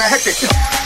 kind of hectic.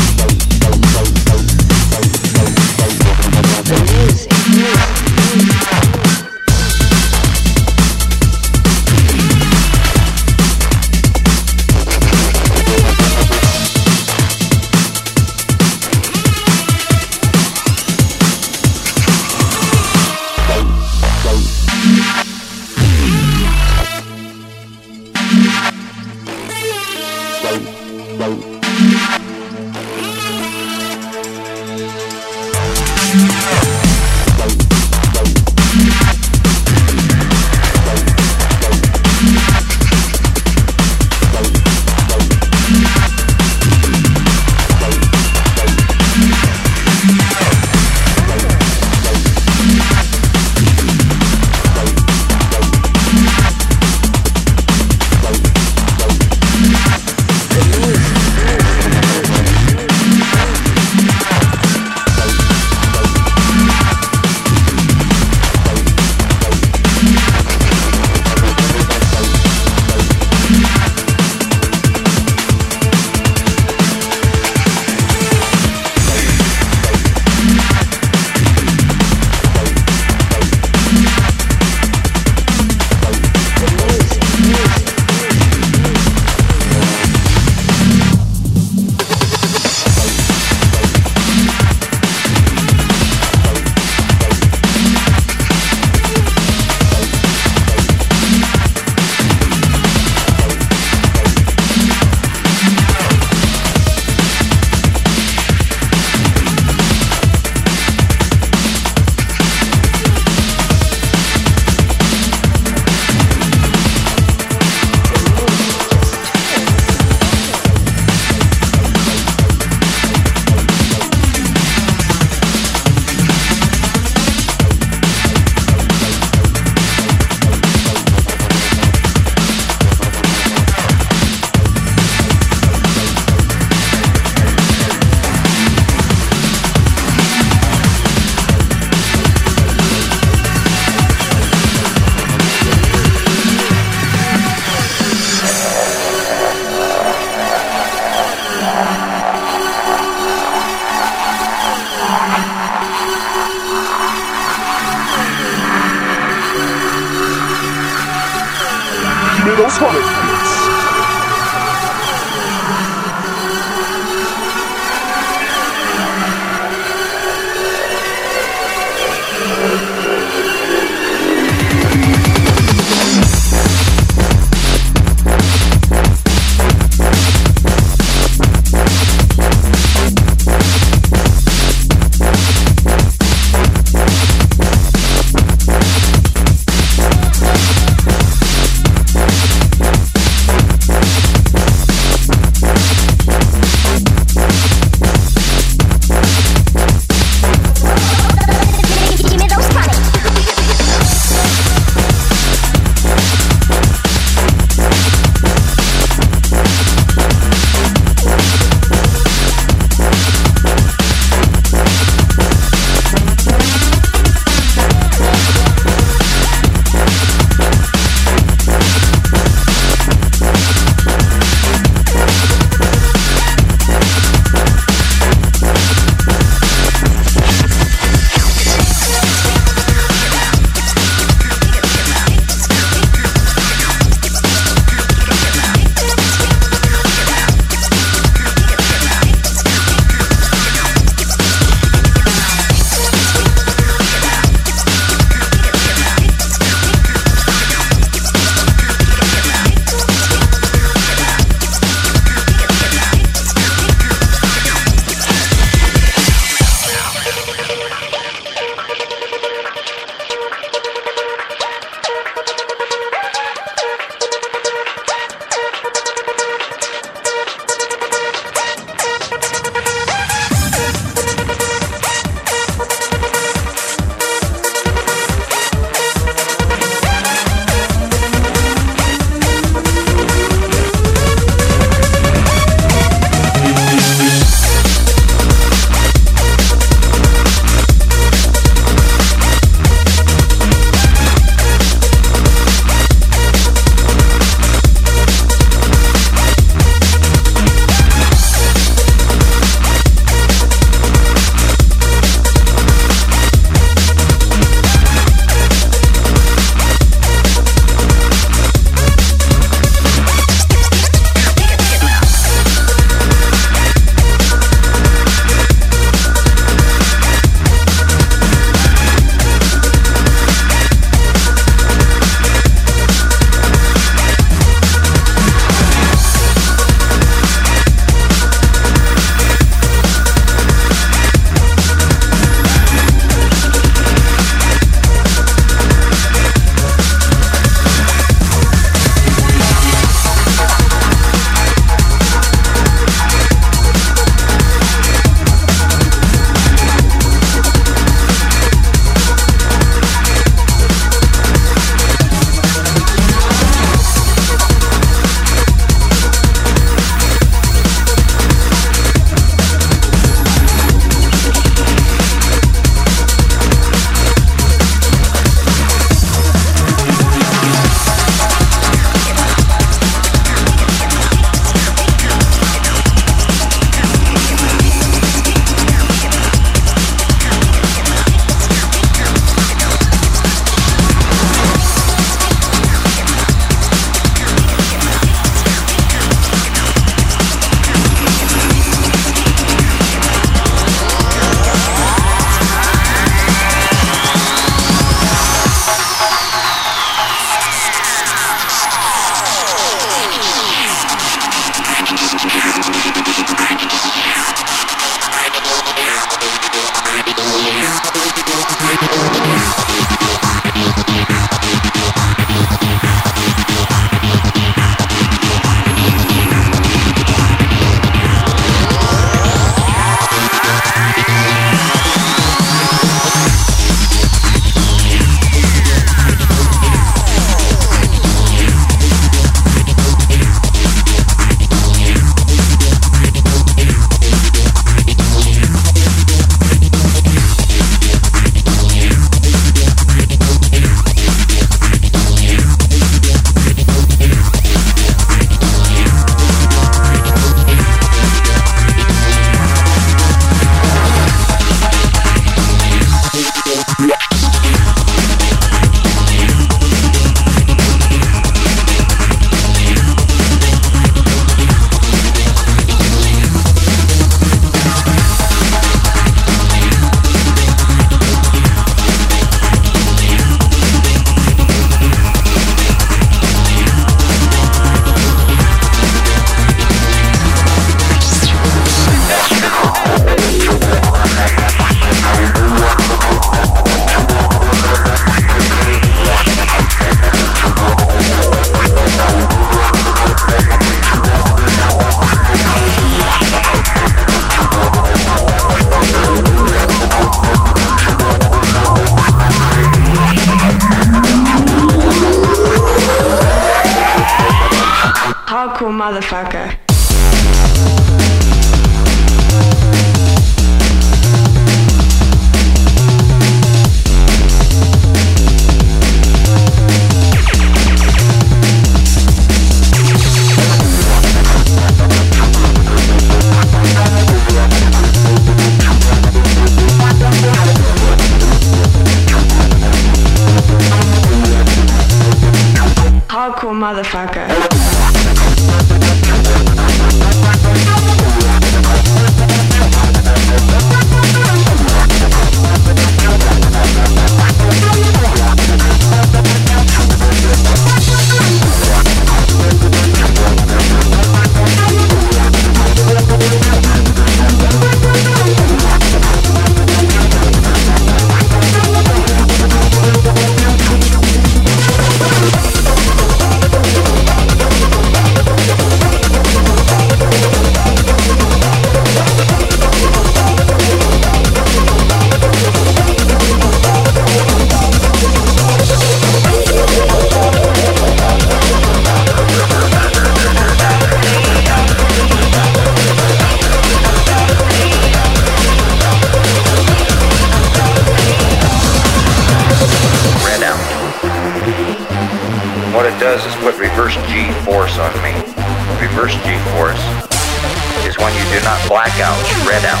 not blackout, you red out.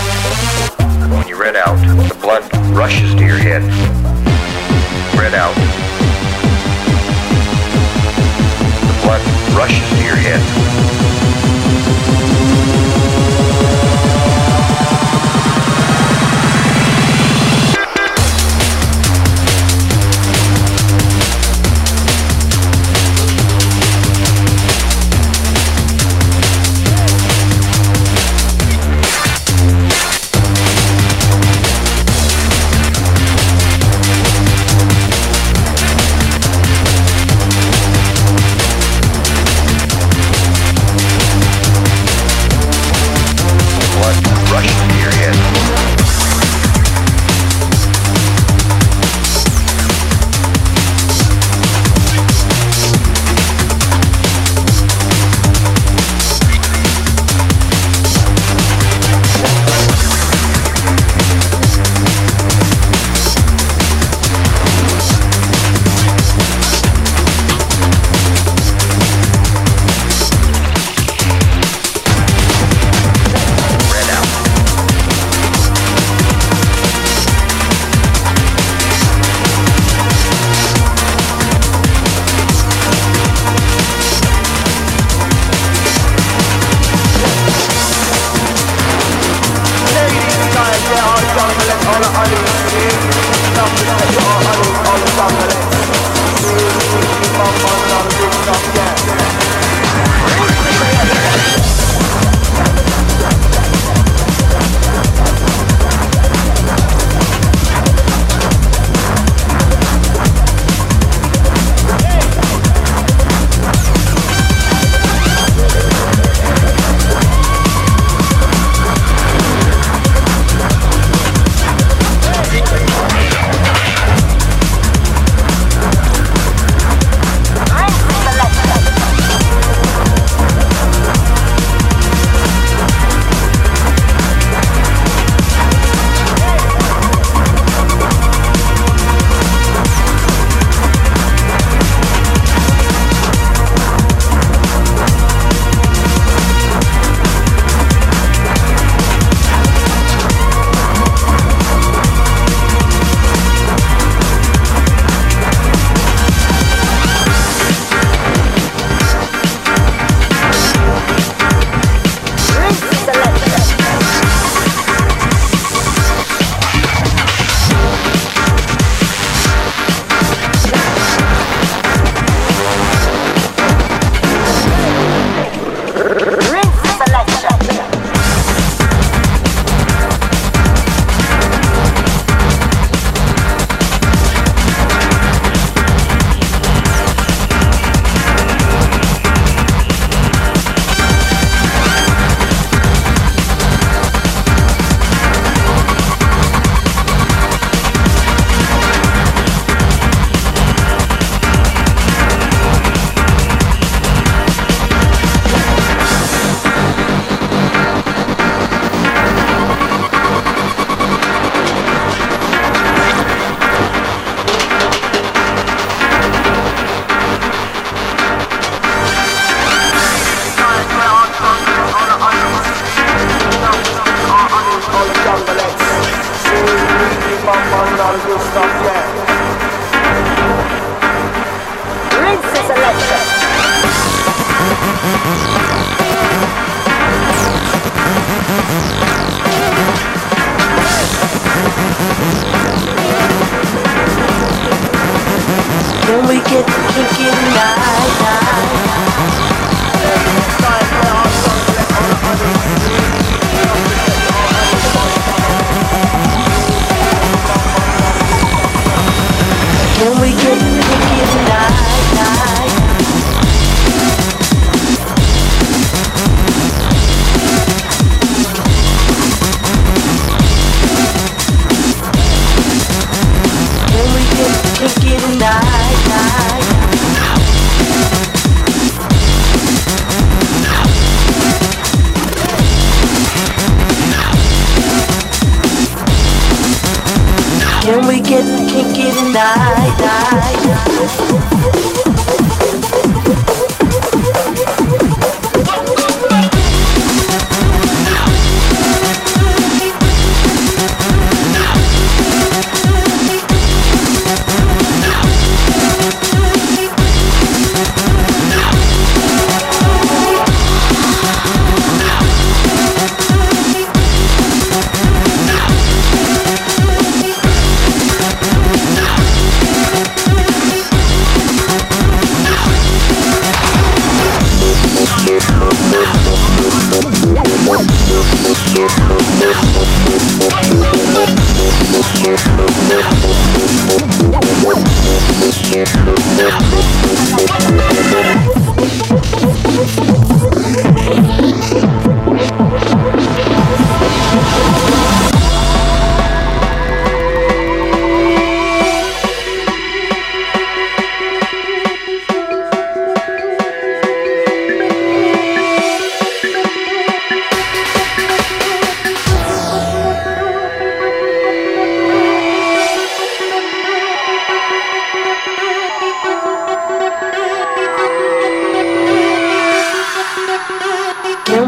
When you red out, the blood rushes to your head. Red out. The blood rushes to your head.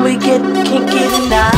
we get kinky tonight.